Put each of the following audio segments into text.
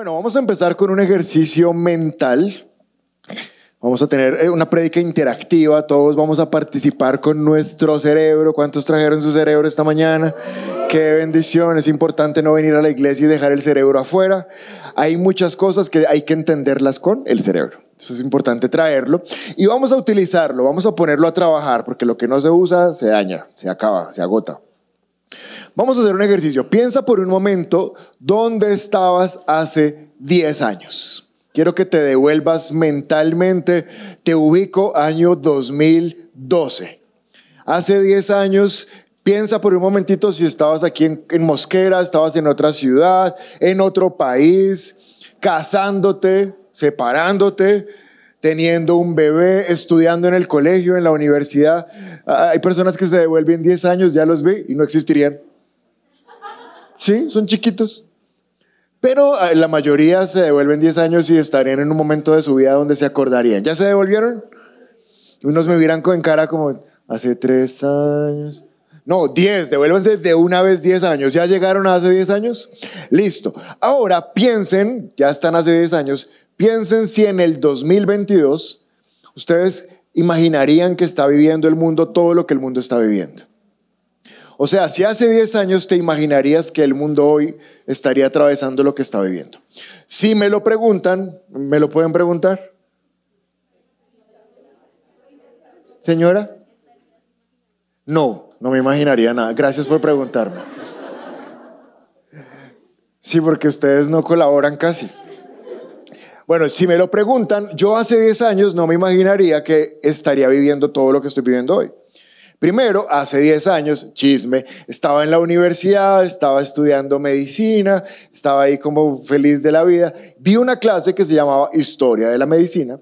Bueno, vamos a empezar con un ejercicio mental. Vamos a tener eh, una prédica interactiva, todos vamos a participar con nuestro cerebro. ¿Cuántos trajeron su cerebro esta mañana? Qué bendición, es importante no venir a la iglesia y dejar el cerebro afuera. Hay muchas cosas que hay que entenderlas con el cerebro. Eso es importante traerlo. Y vamos a utilizarlo, vamos a ponerlo a trabajar, porque lo que no se usa se daña, se acaba, se agota. Vamos a hacer un ejercicio. Piensa por un momento dónde estabas hace 10 años. Quiero que te devuelvas mentalmente. Te ubico año 2012. Hace 10 años, piensa por un momentito si estabas aquí en, en Mosquera, estabas en otra ciudad, en otro país, casándote, separándote, teniendo un bebé, estudiando en el colegio, en la universidad. Hay personas que se devuelven 10 años, ya los vi y no existirían. Sí, son chiquitos. Pero eh, la mayoría se devuelven 10 años y estarían en un momento de su vida donde se acordarían. ¿Ya se devolvieron? Unos me miran con cara como hace 3 años. No, 10, devuélvanse de una vez 10 años. ¿Ya llegaron hace 10 años? Listo. Ahora piensen, ya están hace 10 años, piensen si en el 2022 ustedes imaginarían que está viviendo el mundo todo lo que el mundo está viviendo. O sea, si hace 10 años te imaginarías que el mundo hoy estaría atravesando lo que está viviendo. Si me lo preguntan, ¿me lo pueden preguntar? Señora? No, no me imaginaría nada. Gracias por preguntarme. Sí, porque ustedes no colaboran casi. Bueno, si me lo preguntan, yo hace 10 años no me imaginaría que estaría viviendo todo lo que estoy viviendo hoy. Primero, hace 10 años, chisme, estaba en la universidad, estaba estudiando medicina, estaba ahí como feliz de la vida. Vi una clase que se llamaba Historia de la Medicina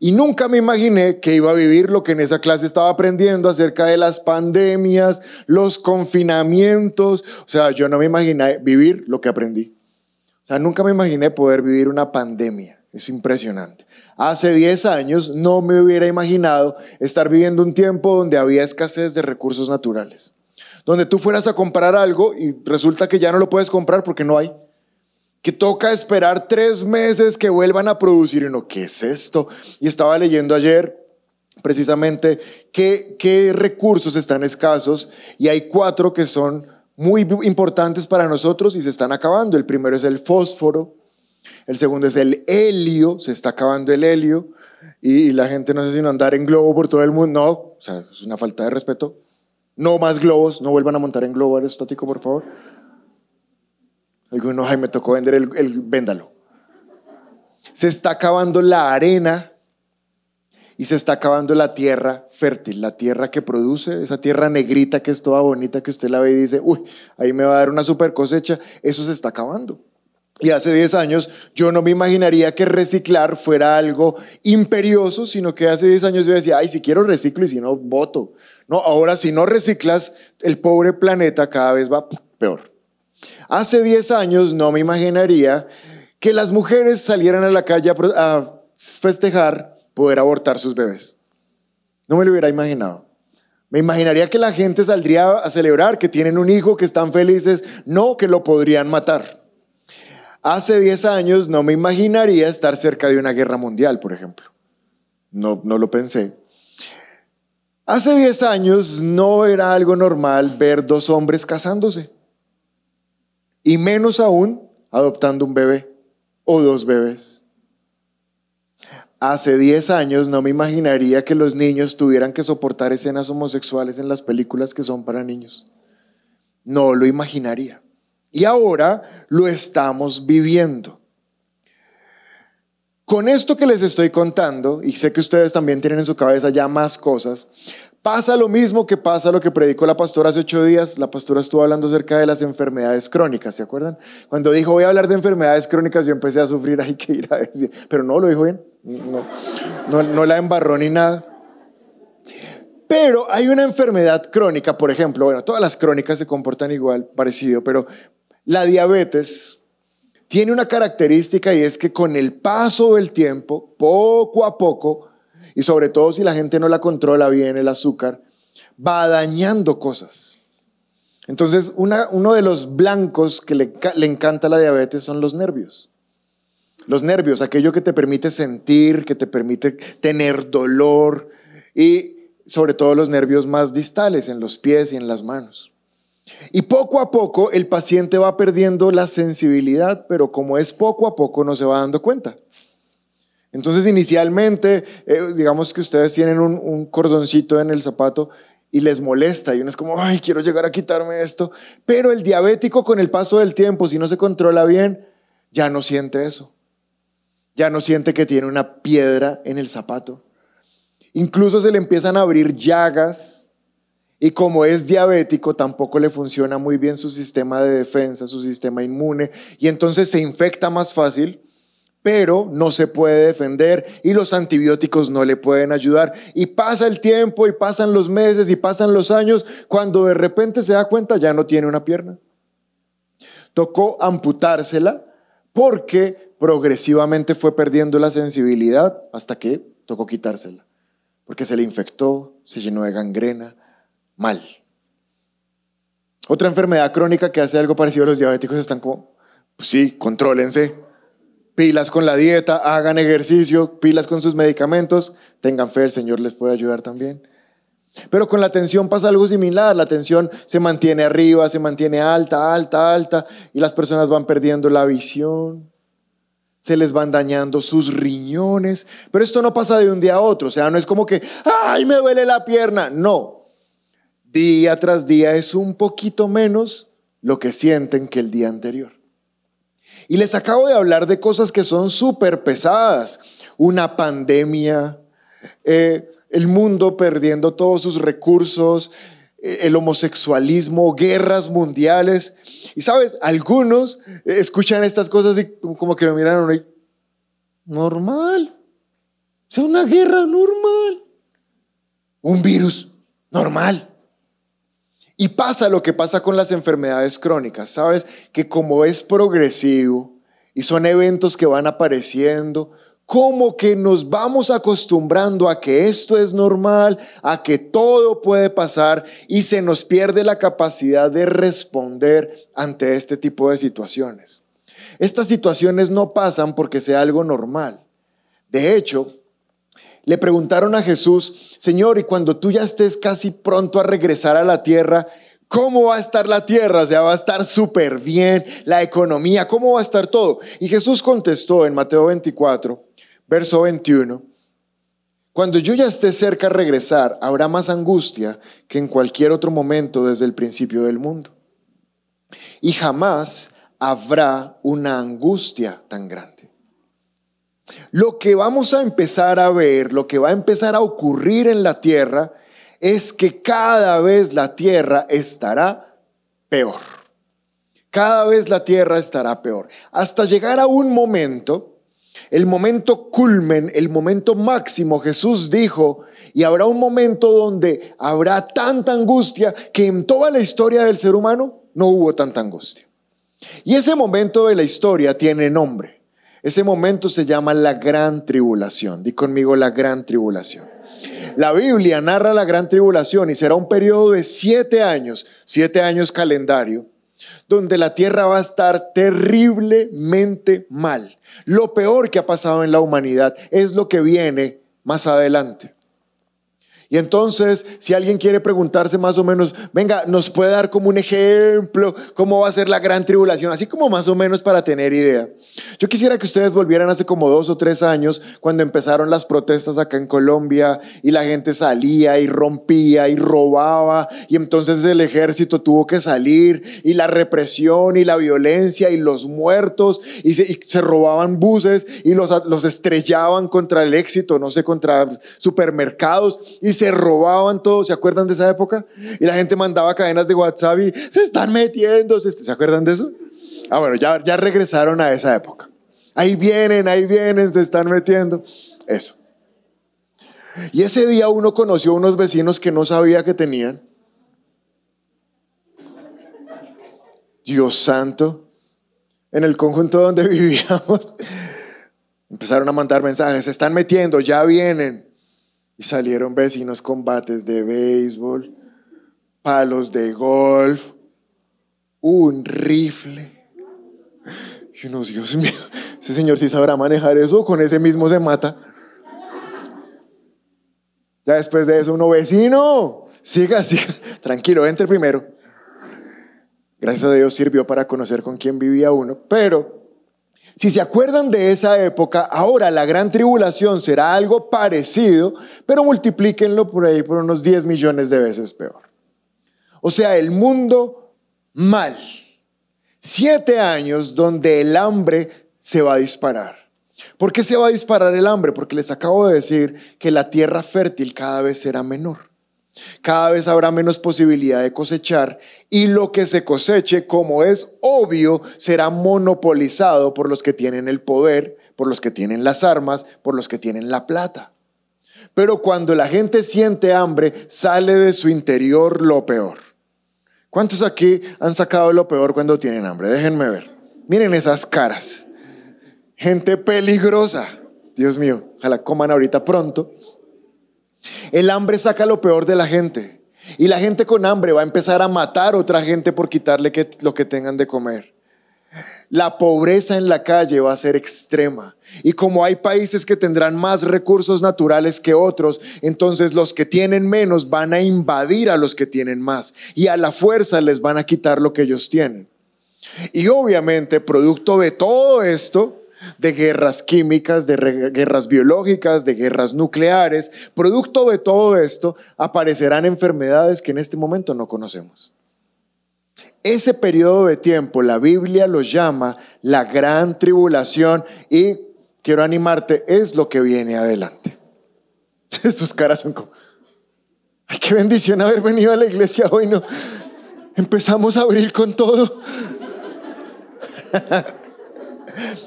y nunca me imaginé que iba a vivir lo que en esa clase estaba aprendiendo acerca de las pandemias, los confinamientos. O sea, yo no me imaginé vivir lo que aprendí. O sea, nunca me imaginé poder vivir una pandemia. Es impresionante. Hace 10 años no me hubiera imaginado estar viviendo un tiempo donde había escasez de recursos naturales. Donde tú fueras a comprar algo y resulta que ya no lo puedes comprar porque no hay. Que toca esperar tres meses que vuelvan a producir. Y no, ¿qué es esto? Y estaba leyendo ayer precisamente qué, qué recursos están escasos y hay cuatro que son muy importantes para nosotros y se están acabando. El primero es el fósforo, el segundo es el helio, se está acabando el helio y la gente no sé si no andar en globo por todo el mundo. No, o sea, es una falta de respeto. No más globos, no vuelvan a montar en globo aerostático, por favor. Algunos, ay, me tocó vender el, el véndalo. Se está acabando la arena y se está acabando la tierra fértil, la tierra que produce, esa tierra negrita que es toda bonita que usted la ve y dice, uy, ahí me va a dar una super cosecha, eso se está acabando. Y hace 10 años yo no me imaginaría que reciclar fuera algo imperioso, sino que hace 10 años yo decía, ay, si quiero reciclo y si no, voto. No, ahora si no reciclas, el pobre planeta cada vez va peor. Hace 10 años no me imaginaría que las mujeres salieran a la calle a festejar poder abortar sus bebés. No me lo hubiera imaginado. Me imaginaría que la gente saldría a celebrar que tienen un hijo, que están felices, no que lo podrían matar. Hace 10 años no me imaginaría estar cerca de una guerra mundial, por ejemplo. No, no lo pensé. Hace 10 años no era algo normal ver dos hombres casándose. Y menos aún adoptando un bebé o dos bebés. Hace 10 años no me imaginaría que los niños tuvieran que soportar escenas homosexuales en las películas que son para niños. No lo imaginaría. Y ahora lo estamos viviendo. Con esto que les estoy contando, y sé que ustedes también tienen en su cabeza ya más cosas, pasa lo mismo que pasa lo que predicó la pastora hace ocho días. La pastora estuvo hablando acerca de las enfermedades crónicas, ¿se acuerdan? Cuando dijo voy a hablar de enfermedades crónicas, yo empecé a sufrir, hay que ir a decir, pero no lo dijo bien, no, no, la embarró ni nada. Pero hay una enfermedad crónica, por ejemplo, bueno, todas las crónicas se comportan igual, parecido, pero la diabetes tiene una característica y es que con el paso del tiempo, poco a poco, y sobre todo si la gente no la controla bien el azúcar, va dañando cosas. Entonces, uno de los blancos que le, le encanta la diabetes son los nervios. Los nervios, aquello que te permite sentir, que te permite tener dolor y sobre todo los nervios más distales en los pies y en las manos. Y poco a poco el paciente va perdiendo la sensibilidad, pero como es poco a poco no se va dando cuenta. Entonces inicialmente, eh, digamos que ustedes tienen un, un cordoncito en el zapato y les molesta y uno es como, ay, quiero llegar a quitarme esto. Pero el diabético con el paso del tiempo, si no se controla bien, ya no siente eso. Ya no siente que tiene una piedra en el zapato. Incluso se le empiezan a abrir llagas y como es diabético tampoco le funciona muy bien su sistema de defensa, su sistema inmune y entonces se infecta más fácil pero no se puede defender y los antibióticos no le pueden ayudar. Y pasa el tiempo y pasan los meses y pasan los años, cuando de repente se da cuenta ya no tiene una pierna. Tocó amputársela porque progresivamente fue perdiendo la sensibilidad hasta que tocó quitársela, porque se le infectó, se llenó de gangrena, mal. Otra enfermedad crónica que hace algo parecido a los diabéticos están como, pues sí, contrólense, pilas con la dieta, hagan ejercicio, pilas con sus medicamentos, tengan fe, el Señor les puede ayudar también. Pero con la tensión pasa algo similar, la tensión se mantiene arriba, se mantiene alta, alta, alta, y las personas van perdiendo la visión, se les van dañando sus riñones, pero esto no pasa de un día a otro, o sea, no es como que, ay, me duele la pierna, no, día tras día es un poquito menos lo que sienten que el día anterior. Y les acabo de hablar de cosas que son súper pesadas. Una pandemia, eh, el mundo perdiendo todos sus recursos, eh, el homosexualismo, guerras mundiales. Y sabes, algunos escuchan estas cosas y como que lo miran y normal. O sea, una guerra normal. Un virus normal. Y pasa lo que pasa con las enfermedades crónicas, ¿sabes? Que como es progresivo y son eventos que van apareciendo, como que nos vamos acostumbrando a que esto es normal, a que todo puede pasar y se nos pierde la capacidad de responder ante este tipo de situaciones. Estas situaciones no pasan porque sea algo normal. De hecho, le preguntaron a Jesús, Señor, y cuando tú ya estés casi pronto a regresar a la tierra, ¿cómo va a estar la tierra? O sea, va a estar súper bien, la economía, ¿cómo va a estar todo? Y Jesús contestó en Mateo 24, verso 21, cuando yo ya esté cerca a regresar, habrá más angustia que en cualquier otro momento desde el principio del mundo. Y jamás habrá una angustia tan grande. Lo que vamos a empezar a ver, lo que va a empezar a ocurrir en la tierra, es que cada vez la tierra estará peor. Cada vez la tierra estará peor. Hasta llegar a un momento, el momento culmen, el momento máximo, Jesús dijo, y habrá un momento donde habrá tanta angustia que en toda la historia del ser humano no hubo tanta angustia. Y ese momento de la historia tiene nombre. Ese momento se llama la gran tribulación. Di conmigo la gran tribulación. La Biblia narra la gran tribulación y será un periodo de siete años, siete años calendario, donde la tierra va a estar terriblemente mal. Lo peor que ha pasado en la humanidad es lo que viene más adelante. Y entonces, si alguien quiere preguntarse más o menos, venga, nos puede dar como un ejemplo, cómo va a ser la gran tribulación, así como más o menos para tener idea. Yo quisiera que ustedes volvieran hace como dos o tres años, cuando empezaron las protestas acá en Colombia y la gente salía y rompía y robaba y entonces el ejército tuvo que salir y la represión y la violencia y los muertos y se, robaban buses y los, los estrellaban contra el éxito, no sé, contra supermercados y se robaban todo. ¿Se acuerdan de esa época? Y la gente mandaba cadenas de WhatsApp y se están metiendo. ¿Se acuerdan de eso? Ah, bueno, ya, ya regresaron a esa época. Ahí vienen, ahí vienen, se están metiendo. Eso. Y ese día uno conoció unos vecinos que no sabía que tenían. Dios santo. En el conjunto donde vivíamos, empezaron a mandar mensajes, se están metiendo, ya vienen. Y salieron vecinos combates de béisbol, palos de golf, un rifle. Y uno, Dios mío, ese señor sí sabrá manejar eso, con ese mismo se mata. Ya después de eso, uno, vecino, siga, siga, tranquilo, entre primero. Gracias a Dios sirvió para conocer con quién vivía uno, pero si se acuerdan de esa época, ahora la gran tribulación será algo parecido, pero multiplíquenlo por ahí por unos 10 millones de veces peor. O sea, el mundo mal. Siete años donde el hambre se va a disparar. ¿Por qué se va a disparar el hambre? Porque les acabo de decir que la tierra fértil cada vez será menor. Cada vez habrá menos posibilidad de cosechar y lo que se coseche, como es obvio, será monopolizado por los que tienen el poder, por los que tienen las armas, por los que tienen la plata. Pero cuando la gente siente hambre, sale de su interior lo peor. ¿Cuántos aquí han sacado lo peor cuando tienen hambre? Déjenme ver. Miren esas caras. Gente peligrosa. Dios mío, ojalá coman ahorita pronto. El hambre saca lo peor de la gente. Y la gente con hambre va a empezar a matar a otra gente por quitarle lo que tengan de comer. La pobreza en la calle va a ser extrema. Y como hay países que tendrán más recursos naturales que otros, entonces los que tienen menos van a invadir a los que tienen más. Y a la fuerza les van a quitar lo que ellos tienen. Y obviamente, producto de todo esto, de guerras químicas, de guerras biológicas, de guerras nucleares. Producto de todo esto aparecerán enfermedades que en este momento no conocemos. Ese periodo de tiempo la Biblia lo llama la gran tribulación y quiero animarte, es lo que viene adelante. Sus caras son como, ay, qué bendición haber venido a la iglesia hoy, ¿no? Empezamos a abrir con todo.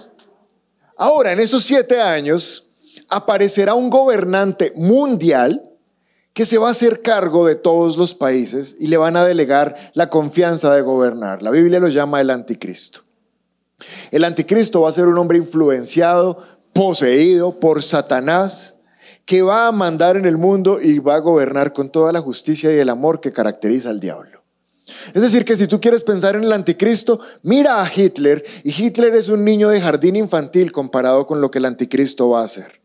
Ahora, en esos siete años, aparecerá un gobernante mundial que se va a hacer cargo de todos los países y le van a delegar la confianza de gobernar. La Biblia lo llama el anticristo. El anticristo va a ser un hombre influenciado, poseído por Satanás, que va a mandar en el mundo y va a gobernar con toda la justicia y el amor que caracteriza al diablo. Es decir, que si tú quieres pensar en el anticristo, mira a Hitler y Hitler es un niño de jardín infantil comparado con lo que el anticristo va a hacer.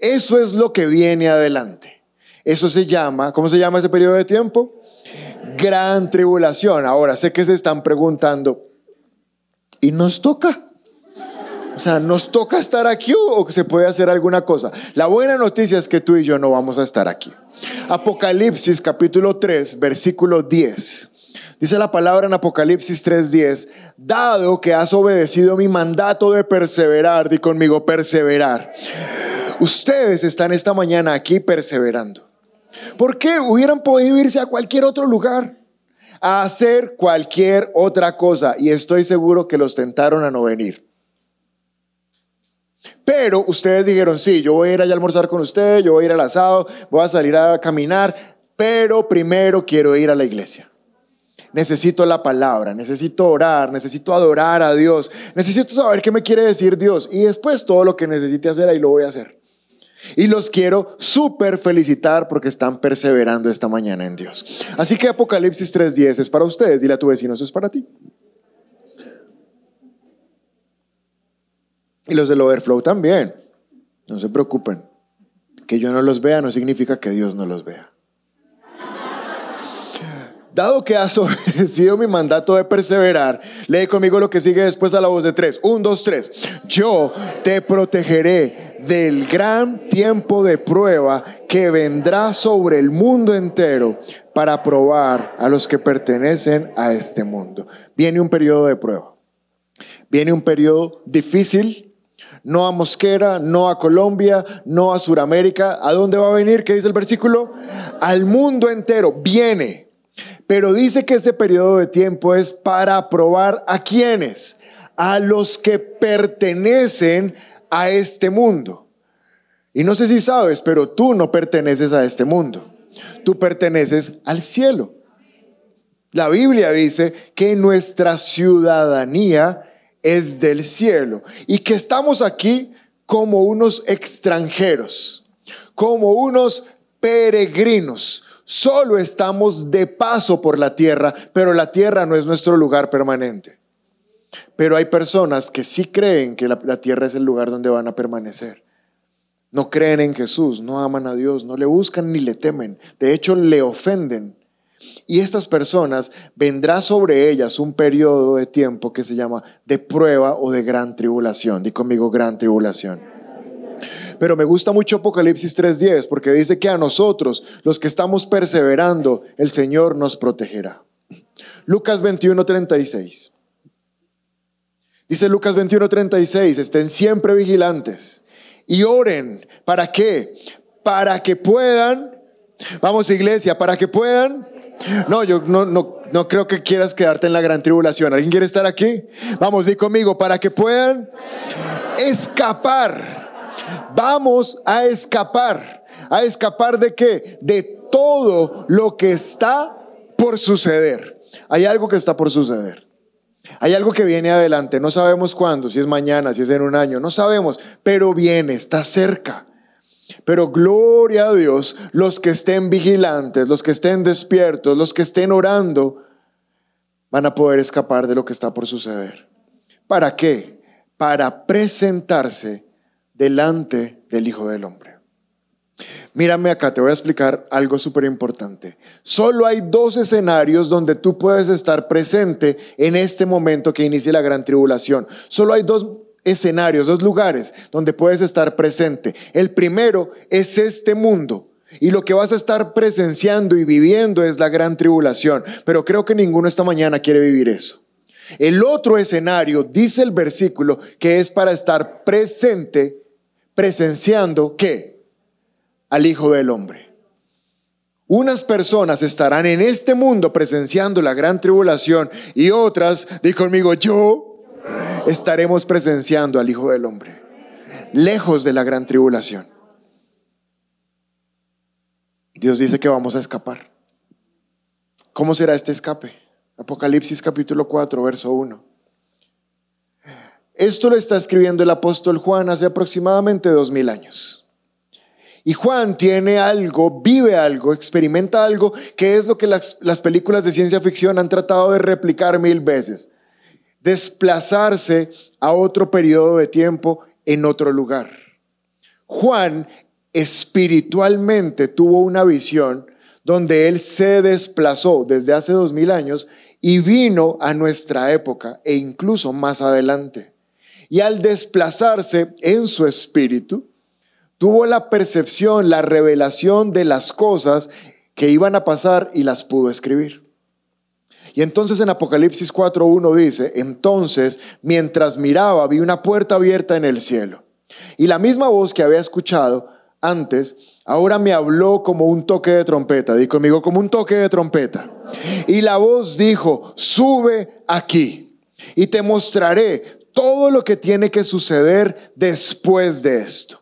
Eso es lo que viene adelante. Eso se llama, ¿cómo se llama ese periodo de tiempo? Gran tribulación. Ahora, sé que se están preguntando, ¿y nos toca? O sea, ¿nos toca estar aquí o se puede hacer alguna cosa? La buena noticia es que tú y yo no vamos a estar aquí. Apocalipsis capítulo 3, versículo 10. Dice la palabra en Apocalipsis 3:10, dado que has obedecido mi mandato de perseverar, di conmigo, perseverar. Ustedes están esta mañana aquí perseverando. ¿Por qué? Hubieran podido irse a cualquier otro lugar, a hacer cualquier otra cosa, y estoy seguro que los tentaron a no venir. Pero ustedes dijeron, sí, yo voy a ir allá a almorzar con usted, yo voy a ir al asado, voy a salir a caminar, pero primero quiero ir a la iglesia necesito la palabra, necesito orar, necesito adorar a Dios, necesito saber qué me quiere decir Dios y después todo lo que necesite hacer ahí lo voy a hacer. Y los quiero súper felicitar porque están perseverando esta mañana en Dios. Así que Apocalipsis 3.10 es para ustedes, dile a tu vecino, eso es para ti. Y los del overflow también. No se preocupen. Que yo no los vea no significa que Dios no los vea. Dado que has obedecido mi mandato de perseverar, lee conmigo lo que sigue después a la voz de tres. Un, dos, tres. Yo te protegeré del gran tiempo de prueba que vendrá sobre el mundo entero para probar a los que pertenecen a este mundo. Viene un periodo de prueba. Viene un periodo difícil. No a Mosquera, no a Colombia, no a Suramérica. ¿A dónde va a venir? ¿Qué dice el versículo? Al mundo entero. Viene pero dice que ese periodo de tiempo es para probar a quienes, a los que pertenecen a este mundo. Y no sé si sabes, pero tú no perteneces a este mundo. Tú perteneces al cielo. La Biblia dice que nuestra ciudadanía es del cielo y que estamos aquí como unos extranjeros, como unos peregrinos, Solo estamos de paso por la tierra, pero la tierra no es nuestro lugar permanente. Pero hay personas que sí creen que la, la tierra es el lugar donde van a permanecer. No creen en Jesús, no aman a Dios, no le buscan ni le temen. De hecho, le ofenden. Y estas personas vendrá sobre ellas un periodo de tiempo que se llama de prueba o de gran tribulación. Di conmigo gran tribulación. Pero me gusta mucho Apocalipsis 3:10 porque dice que a nosotros, los que estamos perseverando, el Señor nos protegerá. Lucas 21:36. Dice Lucas 21:36, estén siempre vigilantes y oren. ¿Para qué? Para que puedan, vamos iglesia, para que puedan no, yo no, no, no creo que quieras quedarte en la gran tribulación. ¿Alguien quiere estar aquí? Vamos, di conmigo, para que puedan escapar. Vamos a escapar. ¿A escapar de qué? De todo lo que está por suceder. Hay algo que está por suceder. Hay algo que viene adelante. No sabemos cuándo, si es mañana, si es en un año. No sabemos, pero viene, está cerca. Pero gloria a Dios, los que estén vigilantes, los que estén despiertos, los que estén orando, van a poder escapar de lo que está por suceder. ¿Para qué? Para presentarse delante del Hijo del Hombre. Mírame acá, te voy a explicar algo súper importante. Solo hay dos escenarios donde tú puedes estar presente en este momento que inicie la gran tribulación. Solo hay dos escenarios, dos lugares donde puedes estar presente. El primero es este mundo. Y lo que vas a estar presenciando y viviendo es la gran tribulación. Pero creo que ninguno esta mañana quiere vivir eso. El otro escenario, dice el versículo, que es para estar presente, presenciando, ¿qué? Al Hijo del Hombre. Unas personas estarán en este mundo presenciando la gran tribulación y otras, di conmigo, yo estaremos presenciando al Hijo del Hombre, lejos de la gran tribulación. Dios dice que vamos a escapar. ¿Cómo será este escape? Apocalipsis capítulo 4, verso 1. Esto lo está escribiendo el apóstol Juan hace aproximadamente dos mil años. Y Juan tiene algo, vive algo, experimenta algo, que es lo que las, las películas de ciencia ficción han tratado de replicar mil veces desplazarse a otro periodo de tiempo en otro lugar. Juan espiritualmente tuvo una visión donde él se desplazó desde hace dos mil años y vino a nuestra época e incluso más adelante. Y al desplazarse en su espíritu, tuvo la percepción, la revelación de las cosas que iban a pasar y las pudo escribir. Y entonces en Apocalipsis 4.1 dice, entonces mientras miraba vi una puerta abierta en el cielo. Y la misma voz que había escuchado antes, ahora me habló como un toque de trompeta. Di conmigo, como un toque de trompeta. Y la voz dijo, sube aquí y te mostraré todo lo que tiene que suceder después de esto.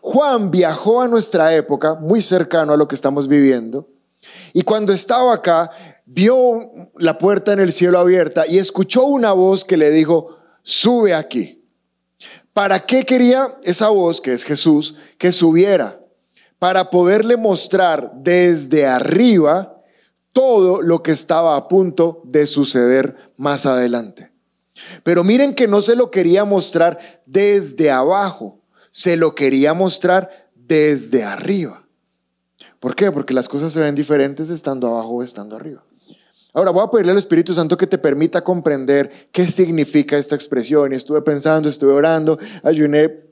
Juan viajó a nuestra época, muy cercano a lo que estamos viviendo, y cuando estaba acá, vio la puerta en el cielo abierta y escuchó una voz que le dijo, sube aquí. ¿Para qué quería esa voz, que es Jesús, que subiera? Para poderle mostrar desde arriba todo lo que estaba a punto de suceder más adelante. Pero miren que no se lo quería mostrar desde abajo, se lo quería mostrar desde arriba. ¿Por qué? Porque las cosas se ven diferentes estando abajo o estando arriba. Ahora voy a pedirle al Espíritu Santo que te permita comprender qué significa esta expresión. Y estuve pensando, estuve orando, ayuné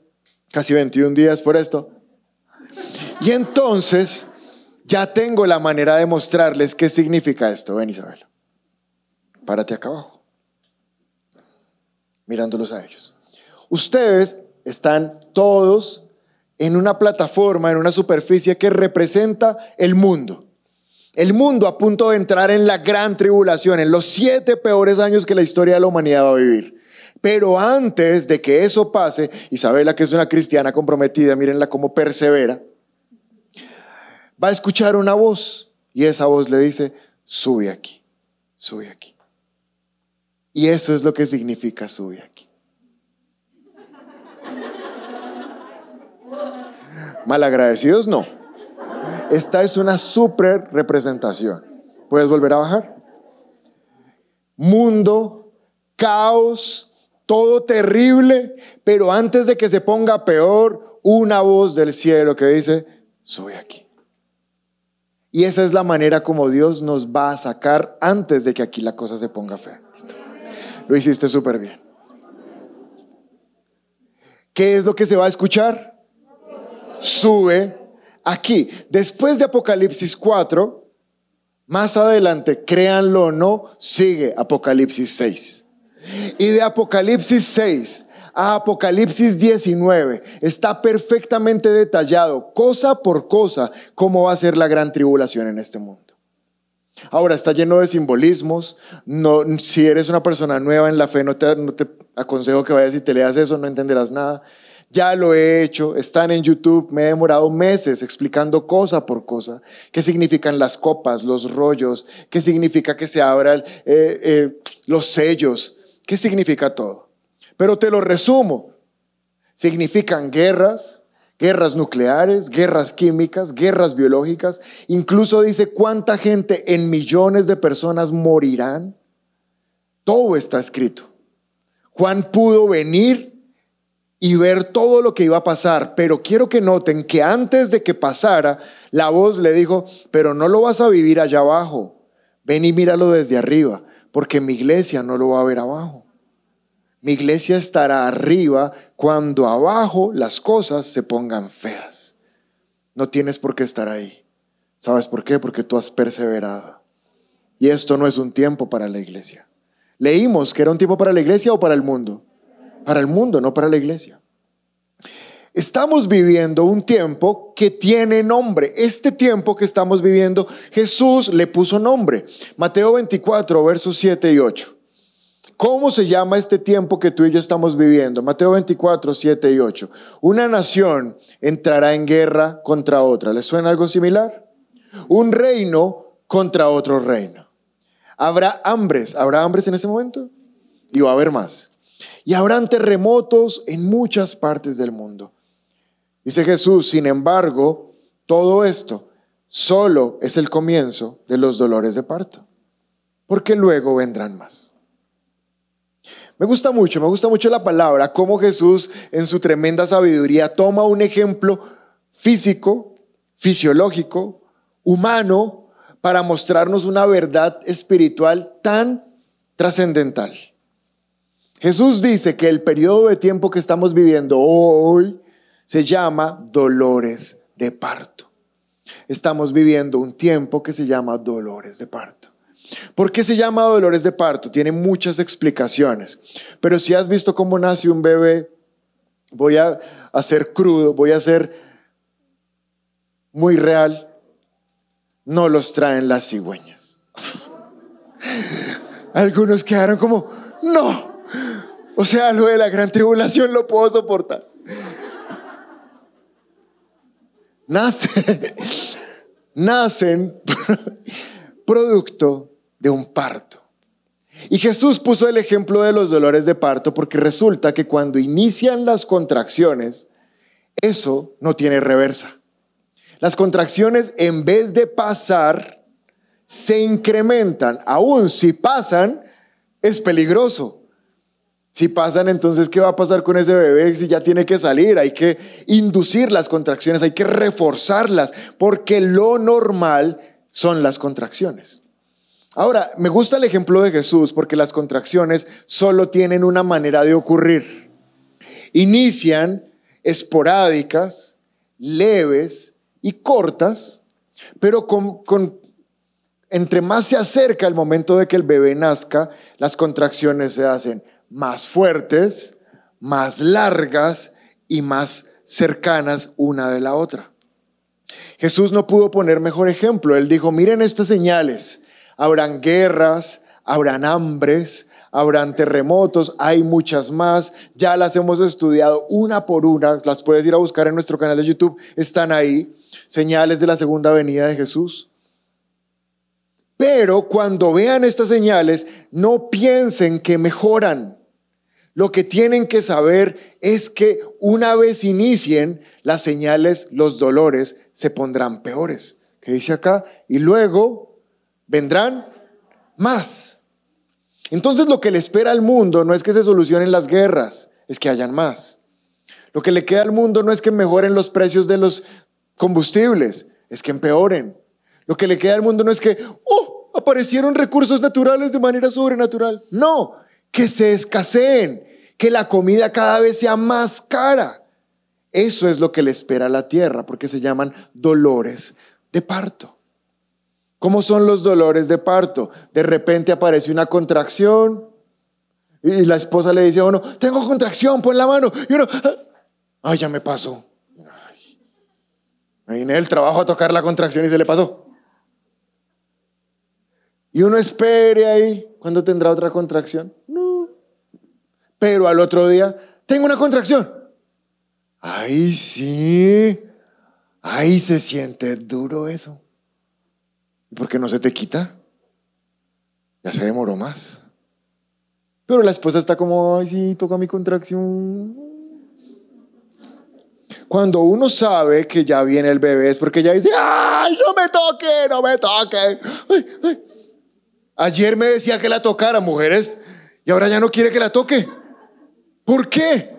casi 21 días por esto. Y entonces ya tengo la manera de mostrarles qué significa esto. Ven Isabel, párate acá abajo, mirándolos a ellos. Ustedes están todos en una plataforma, en una superficie que representa el mundo. El mundo a punto de entrar en la gran tribulación, en los siete peores años que la historia de la humanidad va a vivir. Pero antes de que eso pase, Isabela, que es una cristiana comprometida, mírenla cómo persevera, va a escuchar una voz y esa voz le dice, sube aquí, sube aquí. Y eso es lo que significa sube aquí. Malagradecidos no. Esta es una super representación. ¿Puedes volver a bajar? Mundo, caos, todo terrible, pero antes de que se ponga peor, una voz del cielo que dice, soy aquí. Y esa es la manera como Dios nos va a sacar antes de que aquí la cosa se ponga fea. Lo hiciste súper bien. ¿Qué es lo que se va a escuchar? Sube aquí. Después de Apocalipsis 4, más adelante, créanlo o no, sigue Apocalipsis 6. Y de Apocalipsis 6 a Apocalipsis 19 está perfectamente detallado, cosa por cosa, cómo va a ser la gran tribulación en este mundo. Ahora está lleno de simbolismos. Si eres una persona nueva en la fe, no te, no te aconsejo que vayas y te leas eso, no entenderás nada. Ya lo he hecho, están en YouTube, me he demorado meses explicando cosa por cosa, qué significan las copas, los rollos, qué significa que se abran eh, eh, los sellos, qué significa todo. Pero te lo resumo, significan guerras, guerras nucleares, guerras químicas, guerras biológicas, incluso dice cuánta gente en millones de personas morirán. Todo está escrito. Juan pudo venir y ver todo lo que iba a pasar, pero quiero que noten que antes de que pasara, la voz le dijo, pero no lo vas a vivir allá abajo, ven y míralo desde arriba, porque mi iglesia no lo va a ver abajo. Mi iglesia estará arriba cuando abajo las cosas se pongan feas. No tienes por qué estar ahí. ¿Sabes por qué? Porque tú has perseverado. Y esto no es un tiempo para la iglesia. Leímos que era un tiempo para la iglesia o para el mundo. Para el mundo, no para la iglesia. Estamos viviendo un tiempo que tiene nombre. Este tiempo que estamos viviendo, Jesús le puso nombre. Mateo 24, versos 7 y 8. ¿Cómo se llama este tiempo que tú y yo estamos viviendo? Mateo 24, 7 y 8. Una nación entrará en guerra contra otra. ¿Les suena algo similar? Un reino contra otro reino. Habrá hambres. ¿Habrá hambres en ese momento? Y va a haber más. Y habrán terremotos en muchas partes del mundo. Dice Jesús, sin embargo, todo esto solo es el comienzo de los dolores de parto, porque luego vendrán más. Me gusta mucho, me gusta mucho la palabra, cómo Jesús en su tremenda sabiduría toma un ejemplo físico, fisiológico, humano, para mostrarnos una verdad espiritual tan trascendental. Jesús dice que el periodo de tiempo que estamos viviendo hoy se llama dolores de parto. Estamos viviendo un tiempo que se llama dolores de parto. ¿Por qué se llama dolores de parto? Tiene muchas explicaciones. Pero si has visto cómo nace un bebé, voy a hacer crudo, voy a hacer muy real. No los traen las cigüeñas. Algunos quedaron como, no. O sea, lo de la gran tribulación lo puedo soportar. Nacen, producto de un parto. Y Jesús puso el ejemplo de los dolores de parto porque resulta que cuando inician las contracciones, eso no tiene reversa. Las contracciones en vez de pasar, se incrementan. Aún si pasan, es peligroso. Si pasan, entonces, ¿qué va a pasar con ese bebé si ya tiene que salir? Hay que inducir las contracciones, hay que reforzarlas, porque lo normal son las contracciones. Ahora, me gusta el ejemplo de Jesús porque las contracciones solo tienen una manera de ocurrir. Inician esporádicas, leves y cortas, pero entre más se acerca el momento de que el bebé nazca, las contracciones se hacen más fuertes, más largas y más cercanas una de la otra. Jesús no pudo poner mejor ejemplo. Él dijo, miren estas señales Habrán guerras, habrán hambres, habrán terremotos, hay muchas más, ya las hemos estudiado una por una, las puedes ir a buscar en nuestro canal de YouTube, están ahí, señales de la segunda venida de Jesús. Pero cuando vean estas señales, no piensen que mejoran. Lo que tienen que saber es que una vez inicien las señales, los dolores se pondrán peores. ¿Qué dice acá? Y luego vendrán más. Entonces lo que le espera al mundo no es que se solucionen las guerras, es que hayan más. Lo que le queda al mundo no es que mejoren los precios de los combustibles, es que empeoren. Lo que le queda al mundo no es que, oh, aparecieron recursos naturales de manera sobrenatural. No, que se escaseen, que la comida cada vez sea más cara. Eso es lo que le espera a la tierra, porque se llaman dolores de parto. ¿Cómo son los dolores de parto? De repente aparece una contracción y la esposa le dice a uno, tengo contracción, pon la mano. Y uno, ay, ya me pasó. Ay. Vine el trabajo a tocar la contracción y se le pasó. Y uno espere ahí, ¿cuándo tendrá otra contracción? No. Pero al otro día, tengo una contracción. Ay, sí. Ay, se siente duro eso. ¿Y por qué no se te quita? Ya se demoró más. Pero la esposa está como, ay, sí, toca mi contracción. Cuando uno sabe que ya viene el bebé es porque ya dice, ay, no me toque, no me toque. Ayer me decía que la tocara, mujeres, y ahora ya no quiere que la toque. ¿Por qué?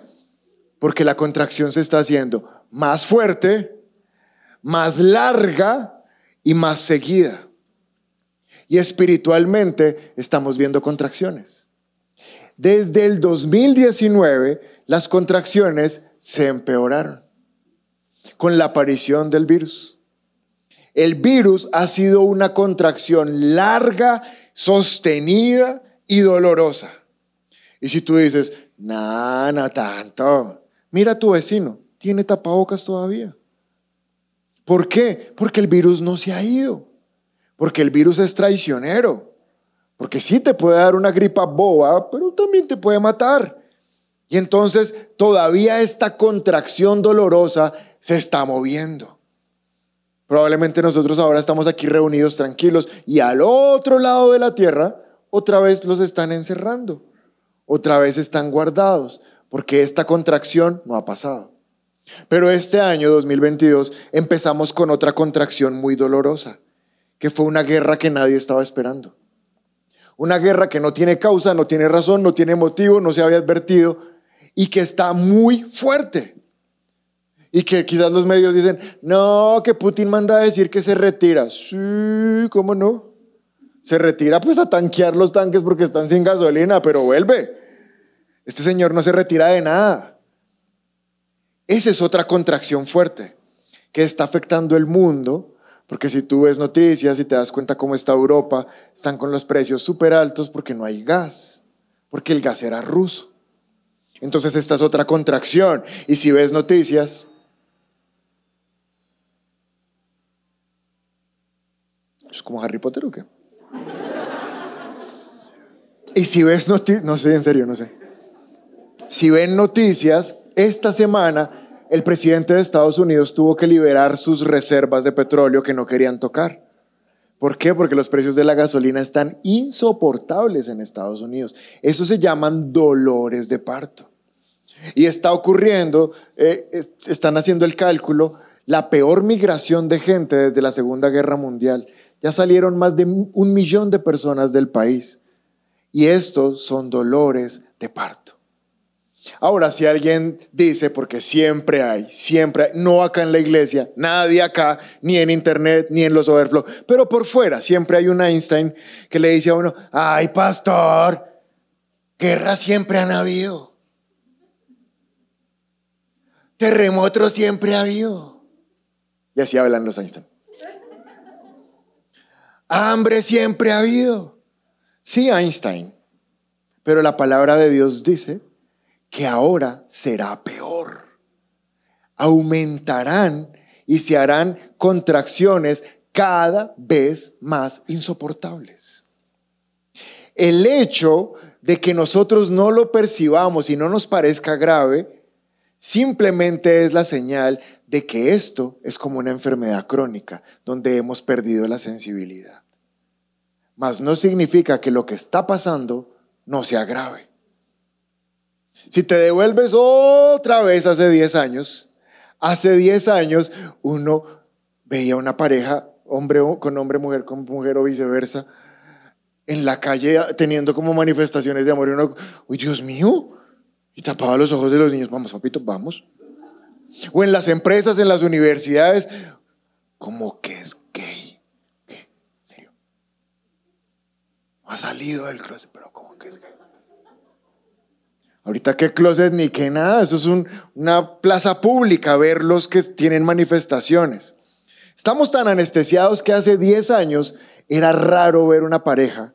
Porque la contracción se está haciendo más fuerte, más larga y más seguida. Y espiritualmente estamos viendo contracciones. Desde el 2019 las contracciones se empeoraron con la aparición del virus. El virus ha sido una contracción larga, sostenida y dolorosa. Y si tú dices, nada, tanto, mira a tu vecino, tiene tapabocas todavía. ¿Por qué? Porque el virus no se ha ido. Porque el virus es traicionero. Porque sí te puede dar una gripa boba, pero también te puede matar. Y entonces todavía esta contracción dolorosa se está moviendo. Probablemente nosotros ahora estamos aquí reunidos tranquilos y al otro lado de la tierra otra vez los están encerrando, otra vez están guardados, porque esta contracción no ha pasado. Pero este año 2022 empezamos con otra contracción muy dolorosa, que fue una guerra que nadie estaba esperando. Una guerra que no tiene causa, no tiene razón, no tiene motivo, no se había advertido y que está muy fuerte. Y que quizás los medios dicen, no, que Putin manda a decir que se retira. Sí, ¿cómo no? Se retira pues a tanquear los tanques porque están sin gasolina, pero vuelve. Este señor no se retira de nada. Esa es otra contracción fuerte que está afectando el mundo, porque si tú ves noticias y te das cuenta cómo está Europa, están con los precios súper altos porque no hay gas, porque el gas era ruso. Entonces esta es otra contracción. Y si ves noticias, ¿es como Harry Potter o qué? Y si ves noticias, no sé, en serio, no sé. Si ven noticias, esta semana el presidente de Estados Unidos tuvo que liberar sus reservas de petróleo que no querían tocar. ¿Por qué? Porque los precios de la gasolina están insoportables en Estados Unidos. Eso se llaman dolores de parto. Y está ocurriendo, eh, están haciendo el cálculo, la peor migración de gente desde la Segunda Guerra Mundial. Ya salieron más de un millón de personas del país. Y estos son dolores de parto. Ahora, si alguien dice, porque siempre hay, siempre hay, no acá en la iglesia, nadie acá, ni en internet, ni en los overflow, pero por fuera siempre hay un Einstein que le dice a uno, ay pastor, guerras siempre han habido, terremotos siempre ha habido. Y así hablan los Einstein. Hambre siempre ha habido. Sí, Einstein. Pero la palabra de Dios dice que ahora será peor. Aumentarán y se harán contracciones cada vez más insoportables. El hecho de que nosotros no lo percibamos y no nos parezca grave, simplemente es la señal de que esto es como una enfermedad crónica, donde hemos perdido la sensibilidad. Mas no significa que lo que está pasando no sea grave. Si te devuelves otra vez hace 10 años, hace 10 años uno veía una pareja, hombre con hombre, mujer con mujer o viceversa, en la calle teniendo como manifestaciones de amor y uno, uy, Dios mío, y tapaba los ojos de los niños, vamos, papito, vamos. O en las empresas, en las universidades, como que es gay. ¿Qué? ¿En serio? Ha salido del closet, pero como que es gay. Ahorita qué closet ni qué nada, eso es una plaza pública, ver los que tienen manifestaciones. Estamos tan anestesiados que hace 10 años era raro ver una pareja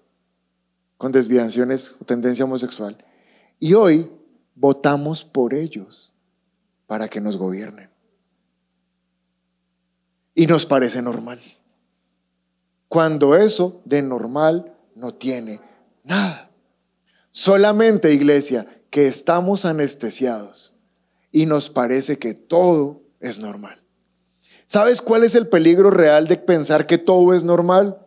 con desviaciones o tendencia homosexual. Y hoy votamos por ellos para que nos gobiernen. Y nos parece normal. Cuando eso de normal no tiene nada. Solamente, iglesia, que estamos anestesiados y nos parece que todo es normal. ¿Sabes cuál es el peligro real de pensar que todo es normal?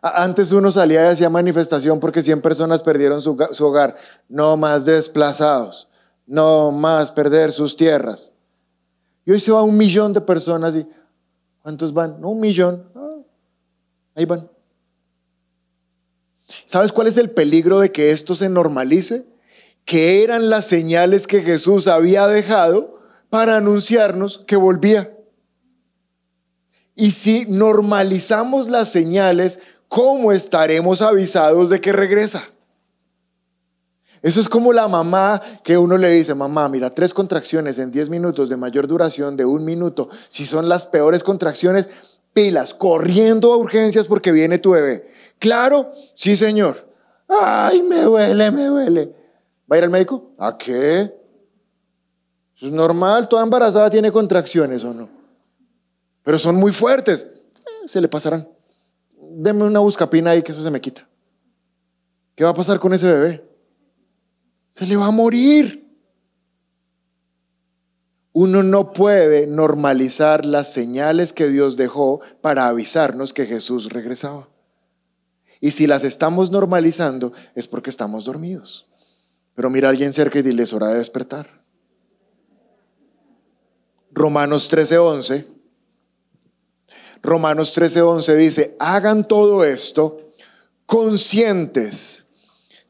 Antes uno salía y hacía manifestación porque 100 personas perdieron su, hogar. No más desplazados. No más perder sus tierras. Y hoy se va un millón de personas y ¿cuántos van? No, un millón. Ah, ahí van. ¿Sabes cuál es el peligro de que esto se normalice? Que eran las señales que Jesús había dejado para anunciarnos que volvía. Y si normalizamos las señales, ¿cómo estaremos avisados de que regresa? Eso es como la mamá que uno le dice, mamá, mira, tres contracciones en diez minutos de mayor duración de un minuto. Si son las peores contracciones, pilas, corriendo a urgencias porque viene tu bebé. Claro, sí, señor. Ay, me duele, me duele. ¿Va a ir al médico? ¿A qué? Es normal, toda embarazada tiene contracciones o no. Pero son muy fuertes. Eh, se le pasarán deme una buscapina ahí que eso se me quita. ¿Qué va a pasar con ese bebé? Se le va a morir. Uno no puede normalizar las señales que Dios dejó para avisarnos que Jesús regresaba. Y si las estamos normalizando es porque estamos dormidos. Pero mira a alguien cerca y dile, es hora de despertar. Romanos 13:11 Romanos 13:11 dice, hagan todo esto conscientes,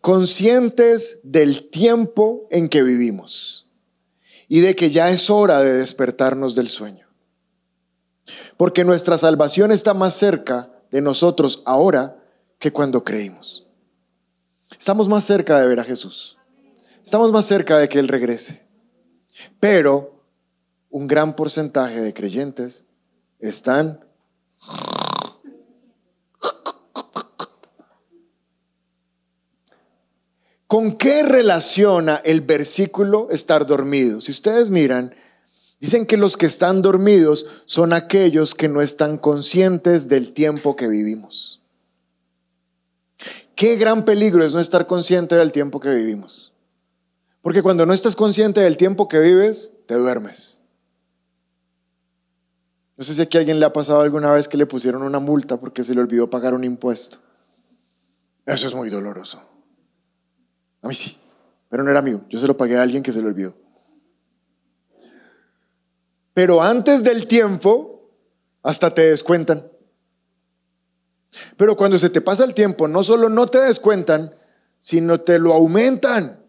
conscientes del tiempo en que vivimos y de que ya es hora de despertarnos del sueño. Porque nuestra salvación está más cerca de nosotros ahora que cuando creímos. Estamos más cerca de ver a Jesús. Estamos más cerca de que Él regrese. Pero un gran porcentaje de creyentes están ¿Con qué relaciona el versículo estar dormido? Si ustedes miran, dicen que los que están dormidos son aquellos que no están conscientes del tiempo que vivimos. Qué gran peligro es no estar consciente del tiempo que vivimos. Porque cuando no estás consciente del tiempo que vives, te duermes. No sé si a alguien le ha pasado alguna vez que le pusieron una multa porque se le olvidó pagar un impuesto. Eso es muy doloroso. A mí sí, pero no era mío. Yo se lo pagué a alguien que se lo olvidó. Pero antes del tiempo, hasta te descuentan. Pero cuando se te pasa el tiempo, no solo no te descuentan, sino te lo aumentan.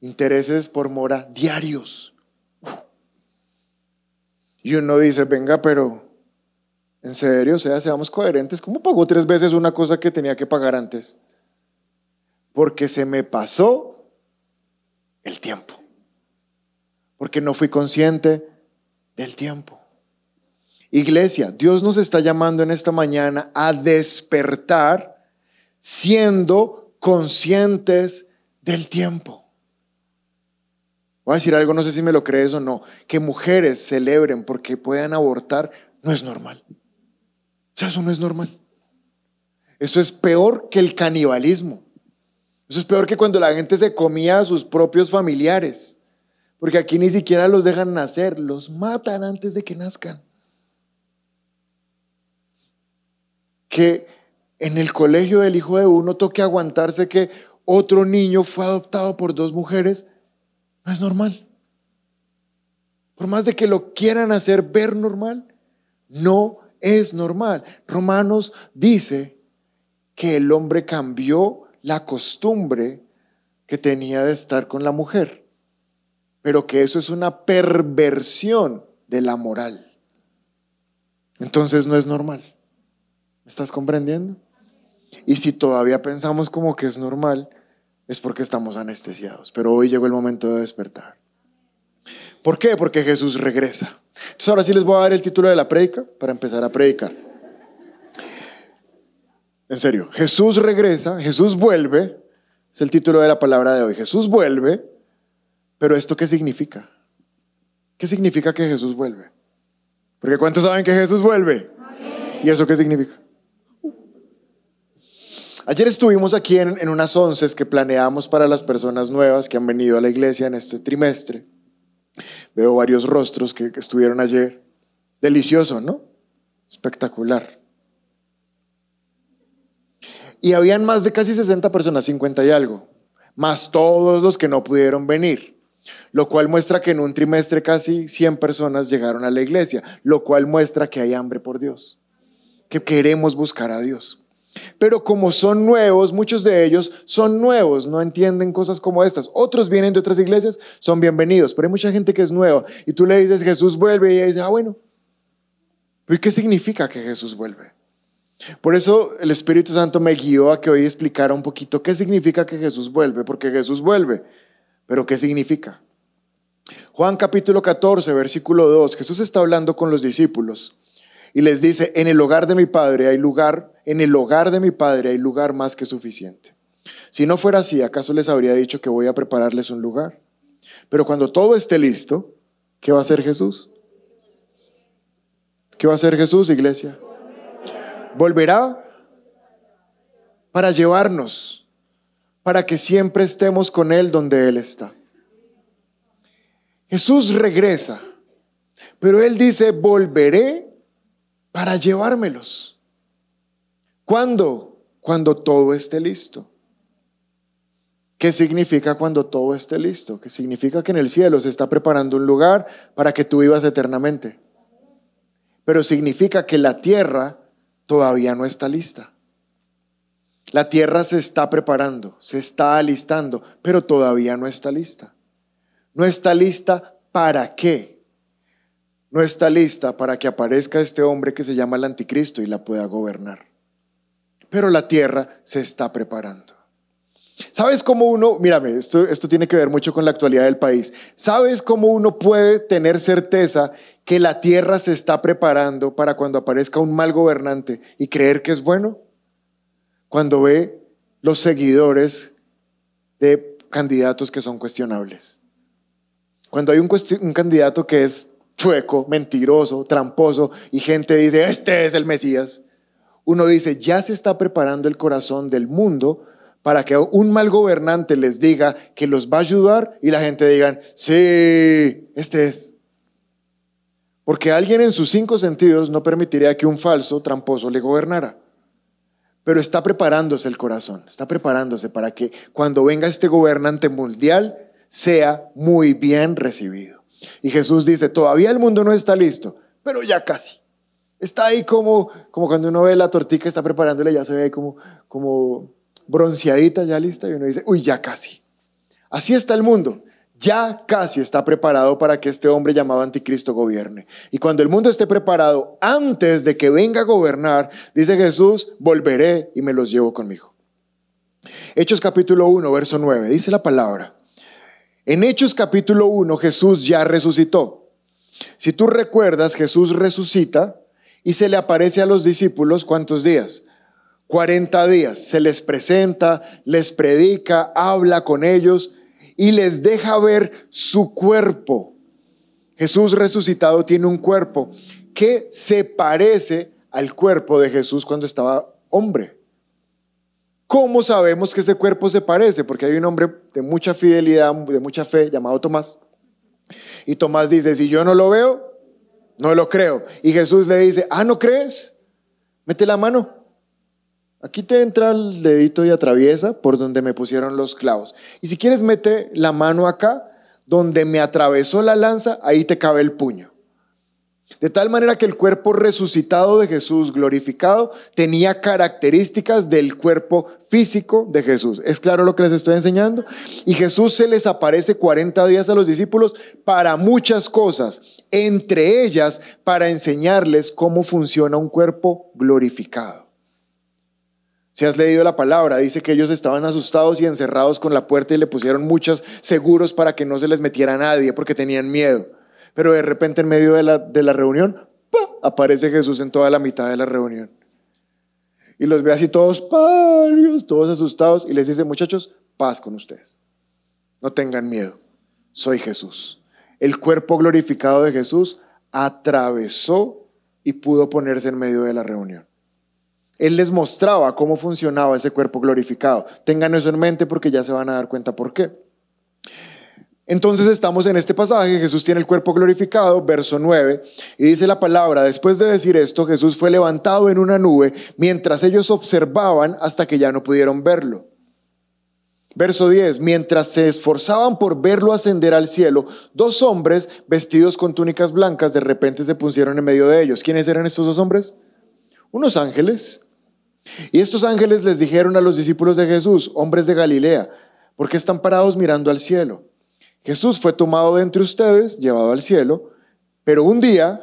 Intereses por mora diarios. Y uno dice, venga, pero en serio, o sea, seamos coherentes. ¿Cómo pagó tres veces una cosa que tenía que pagar antes? Porque se me pasó el tiempo. Porque no fui consciente del tiempo. Iglesia, Dios nos está llamando en esta mañana a despertar siendo conscientes del tiempo. Voy a decir algo, no sé si me lo crees o no, que mujeres celebren porque puedan abortar no es normal. Ya eso no es normal. Eso es peor que el canibalismo. Eso es peor que cuando la gente se comía a sus propios familiares. Porque aquí ni siquiera los dejan nacer, los matan antes de que nazcan. Que en el colegio del hijo de uno toque aguantarse que otro niño fue adoptado por dos mujeres no es normal. Por más de que lo quieran hacer ver normal, no es normal. Romanos dice que el hombre cambió la costumbre que tenía de estar con la mujer, pero que eso es una perversión de la moral. Entonces no es normal. ¿Me estás comprendiendo? Y si todavía pensamos como que es normal, es porque estamos anestesiados. Pero hoy llegó el momento de despertar. ¿Por qué? Porque Jesús regresa. Entonces ahora sí les voy a dar el título de la prédica para empezar a predicar. En serio, Jesús regresa, Jesús vuelve, es el título de la palabra de hoy. Jesús vuelve, pero ¿esto qué significa? ¿Qué significa que Jesús vuelve? Porque ¿cuántos saben que Jesús vuelve? ¿Y eso qué significa? Ayer estuvimos aquí en, unas once que planeamos para las personas nuevas que han venido a la iglesia en este trimestre. Veo varios rostros que estuvieron ayer. Delicioso, ¿no? Espectacular. Y habían más de casi 60 personas, 50 y algo, más todos los que no pudieron venir. Lo cual muestra que en un trimestre casi 100 personas llegaron a la iglesia, lo cual muestra que hay hambre por Dios, que queremos buscar a Dios. Pero como son nuevos, muchos de ellos son nuevos, no entienden cosas como estas. Otros vienen de otras iglesias, son bienvenidos, pero hay mucha gente que es nueva. Y tú le dices, Jesús vuelve, y ella dice, ah, bueno. ¿Pero qué significa que Jesús vuelve? Por eso el Espíritu Santo me guió a que hoy explicara un poquito qué significa que Jesús vuelve, porque Jesús vuelve, pero ¿qué significa? Juan capítulo 14, versículo 2, Jesús está hablando con los discípulos y les dice, en el hogar de mi Padre hay lugar, en el hogar de mi Padre hay lugar más que suficiente. Si no fuera así, ¿acaso les habría dicho que voy a prepararles un lugar? Pero cuando todo esté listo, ¿qué va a hacer Jesús? ¿Qué va a hacer Jesús, iglesia? Volverá para llevarnos, para que siempre estemos con Él donde Él está. Jesús regresa, pero Él dice, volveré para llevármelos. ¿Cuándo? Cuando todo esté listo. ¿Qué significa cuando todo esté listo? Que significa que en el cielo se está preparando un lugar para que tú vivas eternamente. Pero significa que la tierra todavía no está lista. La tierra se está preparando, se está alistando, pero todavía no está lista. No está lista para qué. No está lista para que aparezca este hombre que se llama el anticristo y la pueda gobernar. Pero la tierra se está preparando. ¿Sabes cómo uno, mírame, esto, esto tiene que ver mucho con la actualidad del país, ¿sabes cómo uno puede tener certeza que la tierra se está preparando para cuando aparezca un mal gobernante y creer que es bueno? Cuando ve los seguidores de candidatos que son cuestionables. Cuando hay un, candidato que es chueco, mentiroso, tramposo y gente dice, este es el Mesías, uno dice, ya se está preparando el corazón del mundo para que un mal gobernante les diga que los va a ayudar y la gente diga, sí, este es. Porque alguien en sus cinco sentidos no permitiría que un falso tramposo le gobernara. Pero está preparándose el corazón, está preparándose para que cuando venga este gobernante mundial sea muy bien recibido. Y Jesús dice, todavía el mundo no está listo, pero ya casi. Está ahí como, como cuando uno ve la tortica, está preparándole, ya se ve ahí como, como bronceadita, ya lista, y uno dice, uy, ya casi. Así está el mundo. Ya casi está preparado para que este hombre llamado anticristo gobierne. Y cuando el mundo esté preparado, antes de que venga a gobernar, dice Jesús, volveré y me los llevo conmigo. Hechos capítulo 1, verso 9, dice la palabra. En Hechos capítulo 1 Jesús ya resucitó. Si tú recuerdas, Jesús resucita y se le aparece a los discípulos cuántos días? 40 días. Se les presenta, les predica, habla con ellos y les deja ver su cuerpo. Jesús resucitado tiene un cuerpo que se parece al cuerpo de Jesús cuando estaba hombre. ¿Cómo sabemos que ese cuerpo se parece? Porque hay un hombre de mucha fidelidad, de mucha fe, llamado Tomás. Y Tomás dice, si yo no lo veo, no lo creo. Y Jesús le dice, ah, ¿no crees? Mete la mano. Aquí te entra el dedito y atraviesa por donde me pusieron los clavos. Y si quieres, mete la mano acá, donde me atravesó la lanza, ahí te cabe el puño. De tal manera que el cuerpo resucitado de Jesús, glorificado, tenía características del cuerpo físico de Jesús. ¿Es claro lo que les estoy enseñando? Y Jesús se les aparece 40 días a los discípulos para muchas cosas, entre ellas para enseñarles cómo funciona un cuerpo glorificado. Si has leído la palabra, dice que ellos estaban asustados y encerrados con la puerta y le pusieron muchos seguros para que no se les metiera nadie porque tenían miedo. Pero de repente en medio de la, reunión, aparece Jesús en toda la mitad de la reunión. Y los ve así todos pálidos, todos asustados, y les dice, muchachos, paz con ustedes. No tengan miedo, soy Jesús. El cuerpo glorificado de Jesús atravesó y pudo ponerse en medio de la reunión. Él les mostraba cómo funcionaba ese cuerpo glorificado. Tengan eso en mente porque ya se van a dar cuenta por qué. Entonces estamos en este pasaje, Jesús tiene el cuerpo glorificado, verso 9, y dice la palabra, después de decir esto, Jesús fue levantado en una nube mientras ellos observaban hasta que ya no pudieron verlo. Verso 10, mientras se esforzaban por verlo ascender al cielo, dos hombres vestidos con túnicas blancas de repente se pusieron en medio de ellos. ¿Quiénes eran estos dos hombres? Unos ángeles. Y estos ángeles les dijeron a los discípulos de Jesús, hombres de Galilea, ¿por qué están parados mirando al cielo? Jesús fue tomado de entre ustedes, llevado al cielo, pero un día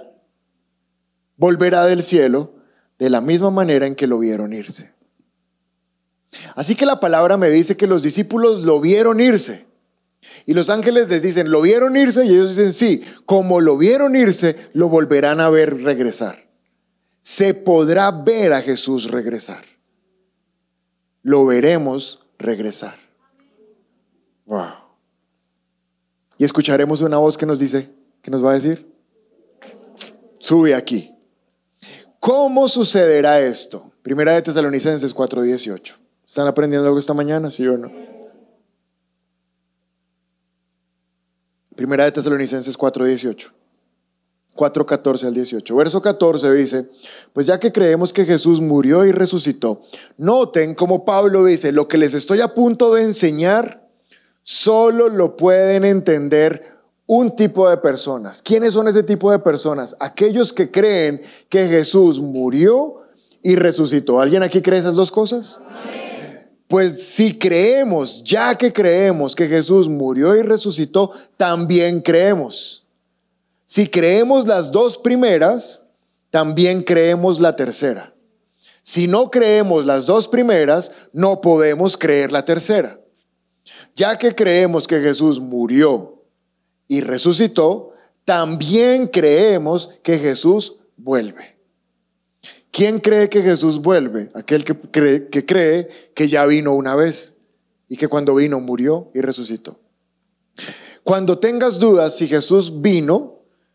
volverá del cielo de la misma manera en que lo vieron irse. Así que la palabra me dice que los discípulos lo vieron irse. Y los ángeles les dicen, ¿lo vieron irse? Y ellos dicen, sí, como lo vieron irse, lo volverán a ver regresar. Se podrá ver a Jesús regresar. Lo veremos regresar. Wow. Y escucharemos una voz que nos dice, ¿qué nos va a decir? Sube aquí. ¿Cómo sucederá esto? Primera de Tesalonicenses 4:18. ¿Están aprendiendo algo esta mañana, sí o no? Primera de Tesalonicenses 4:18. 4:14 al 18. Verso 14 dice, pues ya que creemos que Jesús murió y resucitó, noten como Pablo dice, lo que les estoy a punto de enseñar solo lo pueden entender un tipo de personas. ¿Quiénes son ese tipo de personas? Aquellos que creen que Jesús murió y resucitó. ¿Alguien aquí cree esas dos cosas? Pues si creemos, ya que creemos que Jesús murió y resucitó, también creemos. Si creemos las dos primeras, también creemos la tercera. Si no creemos las dos primeras, no podemos creer la tercera. Ya que creemos que Jesús murió y resucitó, también creemos que Jesús vuelve. ¿Quién cree que Jesús vuelve? Aquel que cree, que cree que ya vino una vez y que cuando vino murió y resucitó. Cuando tengas dudas si Jesús vino,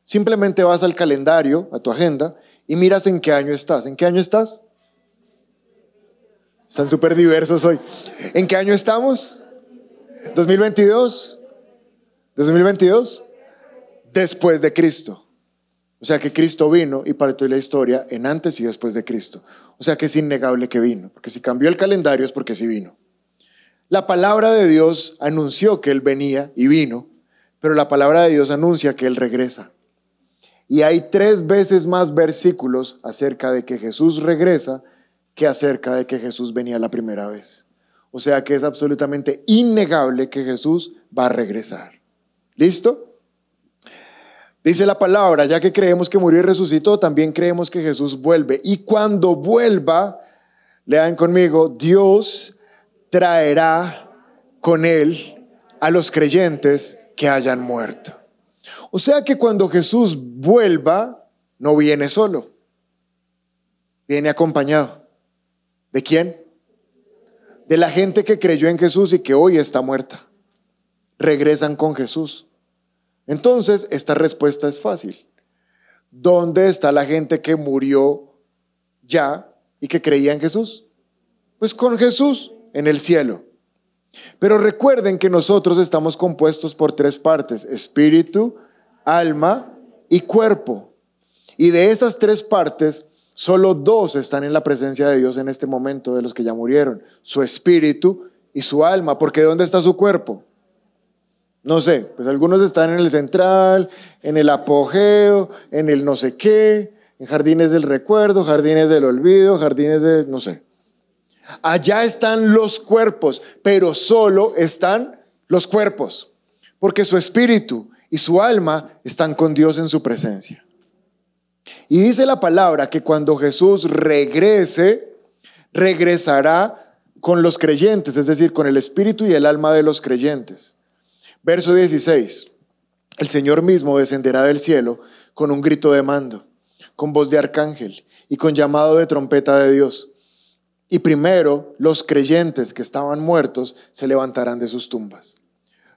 simplemente vas al calendario, a tu agenda, y miras en qué año estás. ¿En qué año estás? Están súper diversos hoy. ¿En qué año estamos? 2022. 2022. Después de Cristo. O sea que Cristo vino y partió la historia en antes y después de Cristo. O sea que es innegable que vino, porque si cambió el calendario es porque sí vino. La palabra de Dios anunció que Él venía y vino, pero la palabra de Dios anuncia que Él regresa. Y hay tres veces más versículos acerca de que Jesús regresa que acerca de que Jesús venía la primera vez. O sea que es absolutamente innegable que Jesús va a regresar. ¿Listo? Dice la palabra, ya que creemos que murió y resucitó, también creemos que Jesús vuelve. Y cuando vuelva, lean conmigo, Dios traerá con él a los creyentes que hayan muerto. O sea que cuando Jesús vuelva, no viene solo, viene acompañado. ¿De quién? de la gente que creyó en Jesús y que hoy está muerta. Regresan con Jesús. Entonces, esta respuesta es fácil. ¿Dónde está la gente que murió ya y que creía en Jesús? Pues con Jesús en el cielo. Pero recuerden que nosotros estamos compuestos por tres partes, espíritu, alma y cuerpo. Y de esas tres partes, Solo dos están en la presencia de Dios en este momento de los que ya murieron, su espíritu y su alma, porque ¿dónde está su cuerpo? No sé, pues algunos están en el central, en el apogeo, en el no sé qué, en jardines del recuerdo, jardines del olvido, jardines de, no sé. Allá están los cuerpos, pero solo están los cuerpos, porque su espíritu y su alma están con Dios en su presencia. Y dice la palabra que cuando Jesús regrese, regresará con los creyentes, es decir, con el espíritu y el alma de los creyentes. Verso 16. El Señor mismo descenderá del cielo con un grito de mando, con voz de arcángel y con llamado de trompeta de Dios. Y primero los creyentes que estaban muertos se levantarán de sus tumbas.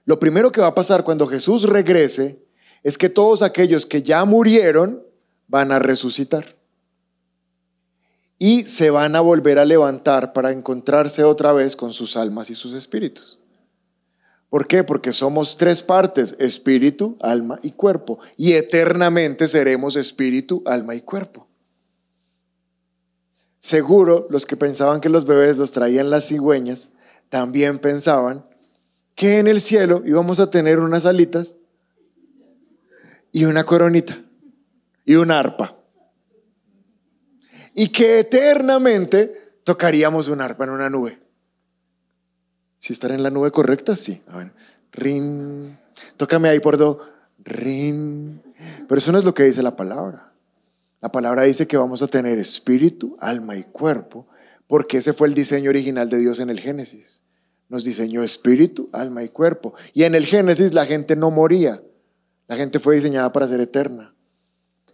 Lo primero que va a pasar cuando Jesús regrese es que todos aquellos que ya murieron van a resucitar. Y se van a volver a levantar para encontrarse otra vez con sus almas y sus espíritus. ¿Por qué? Porque somos tres partes, espíritu, alma y cuerpo. Y eternamente seremos espíritu, alma y cuerpo. Seguro los que pensaban que los bebés los traían las cigüeñas, también pensaban que en el cielo íbamos a tener unas alitas y una coronita y una arpa. Y que eternamente tocaríamos un arpa en una nube. Si estar en la nube correcta, sí. A ver, rin. Tócame ahí por do. Rin. Pero eso no es lo que dice la palabra. La palabra dice que vamos a tener espíritu, alma y cuerpo, porque ese fue el diseño original de Dios en el Génesis. Nos diseñó espíritu, alma y cuerpo. Y en el Génesis la gente no moría. La gente fue diseñada para ser eterna.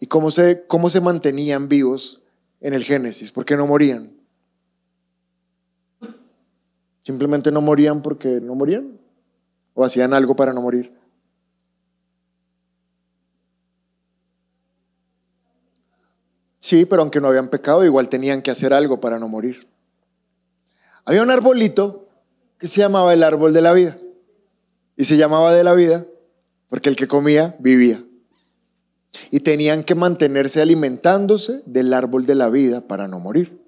¿Y cómo se, cómo se mantenían vivos en el Génesis? ¿Por qué no morían? Simplemente no morían porque no morían. O hacían algo para no morir. Sí, pero aunque no habían pecado, igual tenían que hacer algo para no morir. Había un arbolito que se llamaba el árbol de la vida. Y se llamaba de la vida porque el que comía vivía. Y tenían que mantenerse alimentándose del árbol de la vida para no morir.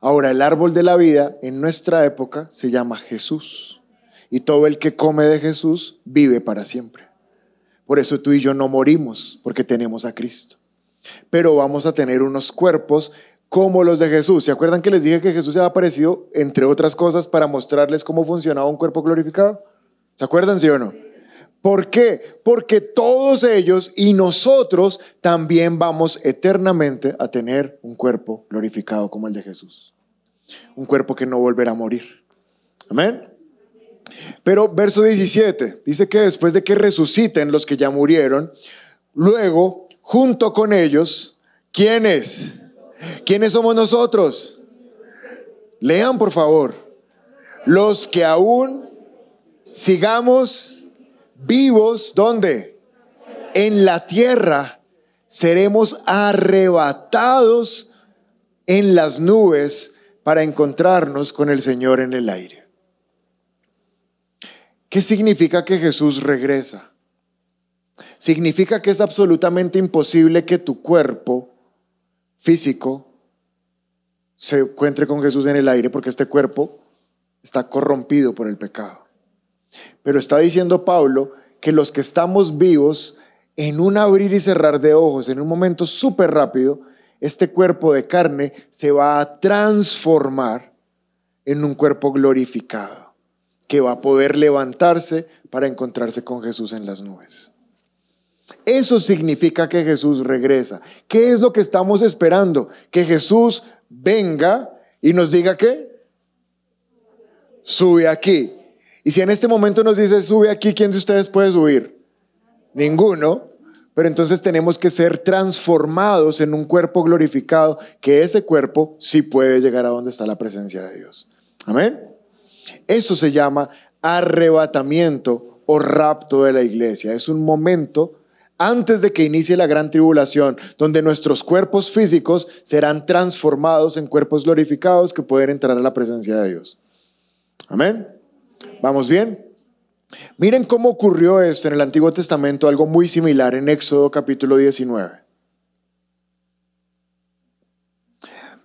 Ahora, el árbol de la vida en nuestra época se llama Jesús. Y todo el que come de Jesús vive para siempre. Por eso tú y yo no morimos, porque tenemos a Cristo. Pero vamos a tener unos cuerpos como los de Jesús. ¿Se acuerdan que les dije que Jesús se ha aparecido, entre otras cosas, para mostrarles cómo funcionaba un cuerpo glorificado? ¿Se acuerdan, sí o no? ¿Por qué? Porque todos ellos y nosotros también vamos eternamente a tener un cuerpo glorificado como el de Jesús. Un cuerpo que no volverá a morir. Amén. Pero verso 17 dice que después de que resuciten los que ya murieron, luego, junto con ellos, ¿quiénes? ¿Quiénes somos nosotros? Lean por favor. Los que aún sigamos vivos, ¿dónde? En la tierra seremos arrebatados en las nubes para encontrarnos con el Señor en el aire. ¿Qué significa que Jesús regresa? Significa que es absolutamente imposible que tu cuerpo físico se encuentre con Jesús en el aire porque este cuerpo está corrompido por el pecado. Pero está diciendo Pablo que los que estamos vivos, en un abrir y cerrar de ojos, en un momento súper rápido, este cuerpo de carne se va a transformar en un cuerpo glorificado, que va a poder levantarse para encontrarse con Jesús en las nubes. Eso significa que Jesús regresa. ¿Qué es lo que estamos esperando? Que Jesús venga y nos diga que sube aquí. Y si en este momento nos dice, sube aquí, ¿quién de ustedes puede subir? Ninguno. Pero entonces tenemos que ser transformados en un cuerpo glorificado, que ese cuerpo sí puede llegar a donde está la presencia de Dios. Amén. Eso se llama arrebatamiento o rapto de la iglesia. Es un momento antes de que inicie la gran tribulación, donde nuestros cuerpos físicos serán transformados en cuerpos glorificados que pueden entrar a la presencia de Dios. Amén. ¿Vamos bien? Miren cómo ocurrió esto en el Antiguo Testamento, algo muy similar en Éxodo capítulo 19.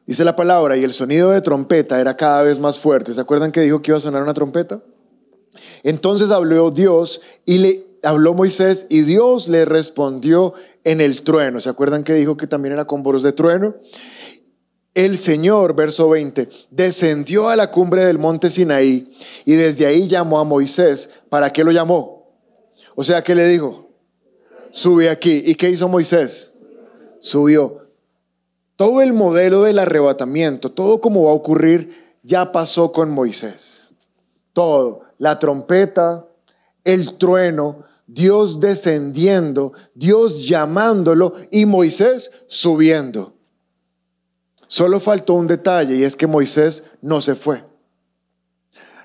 Dice la palabra, y el sonido de trompeta era cada vez más fuerte. ¿Se acuerdan que dijo que iba a sonar una trompeta? Entonces habló Dios y le habló Moisés y Dios le respondió en el trueno. ¿Se acuerdan que dijo que también era con voz de trueno? El Señor, verso 20, descendió a la cumbre del monte Sinaí y desde ahí llamó a Moisés. ¿Para qué lo llamó? O sea, ¿qué le dijo? Sube aquí. ¿Y qué hizo Moisés? Subió. Todo el modelo del arrebatamiento, todo como va a ocurrir, ya pasó con Moisés. Todo. La trompeta, el trueno, Dios descendiendo, Dios llamándolo y Moisés subiendo. Solo faltó un detalle y es que Moisés no se fue.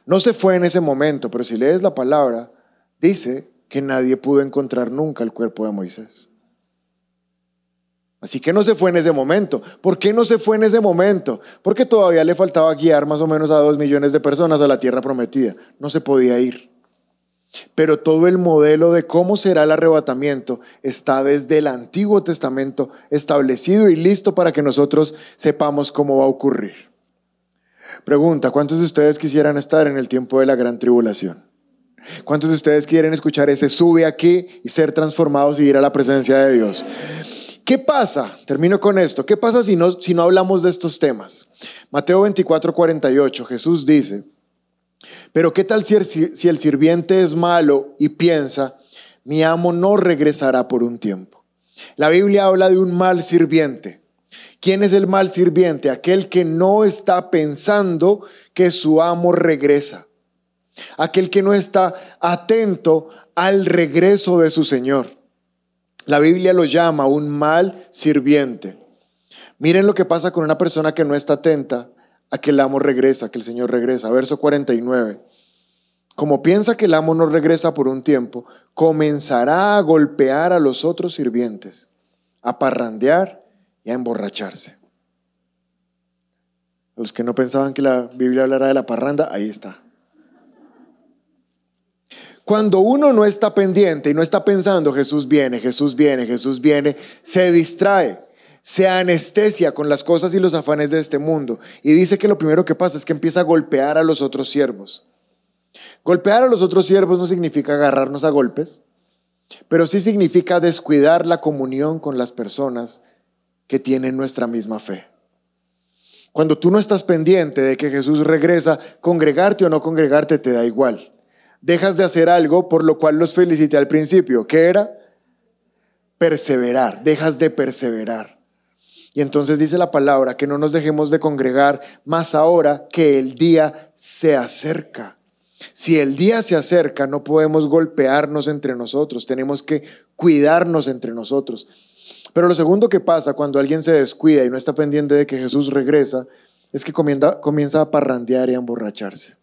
No se fue en ese momento, pero si lees la palabra, dice que nadie pudo encontrar nunca el cuerpo de Moisés. Así que no se fue en ese momento. ¿Por qué no se fue en ese momento? Porque todavía le faltaba guiar más o menos a dos millones de personas a la tierra prometida. No se podía ir. Pero todo el modelo de cómo será el arrebatamiento está desde el Antiguo Testamento establecido y listo para que nosotros sepamos cómo va a ocurrir. Pregunta, ¿cuántos de ustedes quisieran estar en el tiempo de la gran tribulación? ¿Cuántos de ustedes quieren escuchar ese sube aquí y ser transformados y ir a la presencia de Dios? ¿Qué pasa? Termino con esto. ¿Qué pasa si no, si no hablamos de estos temas? Mateo 24, 48, Jesús dice, pero ¿qué tal si el, sirviente es malo y piensa, mi amo no regresará por un tiempo? La Biblia habla de un mal sirviente. ¿Quién es el mal sirviente? Aquel que no está pensando que su amo regresa. Aquel que no está atento al regreso de su Señor. La Biblia lo llama un mal sirviente. Miren lo que pasa con una persona que no está atenta a que el amo regresa, que el Señor regresa. Verso 49. Como piensa que el amo no regresa por un tiempo, comenzará a golpear a los otros sirvientes, a parrandear y a emborracharse. Los que no pensaban que la Biblia hablara de la parranda, ahí está. Cuando uno no está pendiente y no está pensando, Jesús viene, Jesús viene, Jesús viene, se distrae se anestesia con las cosas y los afanes de este mundo. Y dice que lo primero que pasa es que empieza a golpear a los otros siervos. Golpear a los otros siervos no significa agarrarnos a golpes, pero sí significa descuidar la comunión con las personas que tienen nuestra misma fe. Cuando tú no estás pendiente de que Jesús regresa, congregarte o no congregarte te da igual. Dejas de hacer algo por lo cual los felicité al principio, que era perseverar, dejas de perseverar. Y entonces dice la palabra que no nos dejemos de congregar más ahora que el día se acerca. Si el día se acerca, no podemos golpearnos entre nosotros, tenemos que cuidarnos entre nosotros. Pero lo segundo que pasa cuando alguien se descuida y no está pendiente de que Jesús regresa, es que comienza, a parrandear y a emborracharse.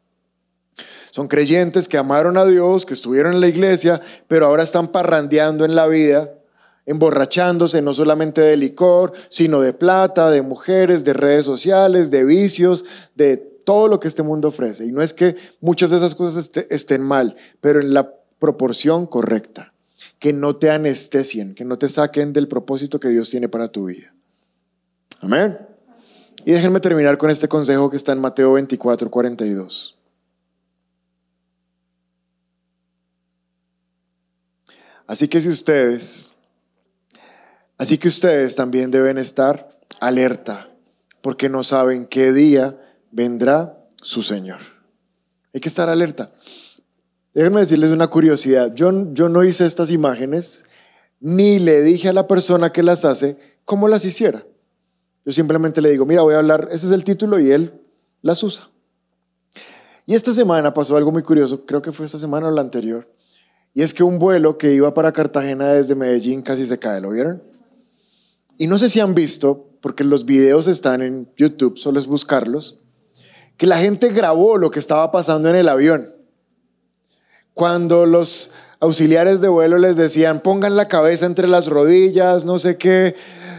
Son creyentes que amaron a Dios, que estuvieron en la iglesia, pero ahora están parrandeando en la vida emborrachándose no solamente de licor, sino de plata, de mujeres, de redes sociales, de vicios, de todo lo que este mundo ofrece. Y no es que muchas de esas cosas estén mal, pero en la proporción correcta. Que no te anestesien, que no te saquen del propósito que Dios tiene para tu vida. Amén. Y déjenme terminar con este consejo que está en Mateo 24, 42. Así que si ustedes Así que ustedes también deben estar alerta, porque no saben qué día vendrá su Señor. Hay que estar alerta. Déjenme decirles una curiosidad. Yo, yo no hice estas imágenes, ni le dije a la persona que las hace cómo las hiciera. Yo simplemente le digo, mira, voy a hablar, ese es el título y él las usa. Y esta semana pasó algo muy curioso, creo que fue esta semana o la anterior, y es que un vuelo que iba para Cartagena desde Medellín casi se cae, ¿lo vieron? Y no sé si han visto, porque los videos están en YouTube, solo es buscarlos, que la gente grabó lo que estaba pasando en el avión. Cuando los auxiliares de vuelo les decían, pongan la cabeza entre las rodillas, no sé qué,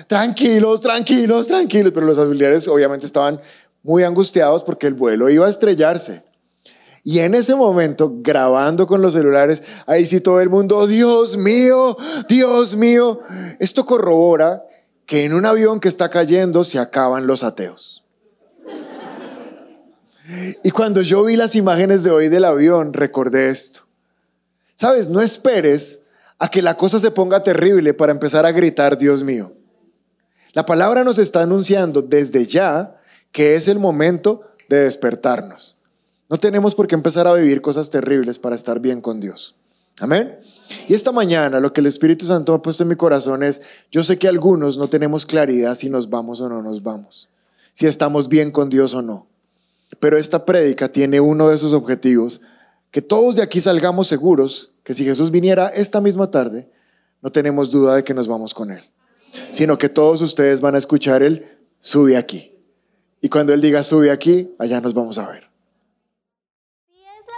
tranquilos, tranquilos, tranquilos, pero los auxiliares obviamente estaban muy angustiados porque el vuelo iba a estrellarse. Y en ese momento, grabando con los celulares, ahí sí todo el mundo, Dios mío, Dios mío, esto corrobora que en un avión que está cayendo se acaban los ateos. Y cuando yo vi las imágenes de hoy del avión, recordé esto. Sabes, no esperes a que la cosa se ponga terrible para empezar a gritar, Dios mío. La palabra nos está anunciando desde ya que es el momento de despertarnos. No tenemos por qué empezar a vivir cosas terribles para estar bien con Dios. Amén. Y esta mañana lo que el Espíritu Santo ha puesto en mi corazón es, yo sé que algunos no tenemos claridad si nos vamos o no nos vamos, si estamos bien con Dios o no. Pero esta prédica tiene uno de sus objetivos, que todos de aquí salgamos seguros que si Jesús viniera esta misma tarde, no tenemos duda de que nos vamos con Él, sino que todos ustedes van a escuchar Él, sube aquí. Y cuando Él diga, sube aquí, allá nos vamos a ver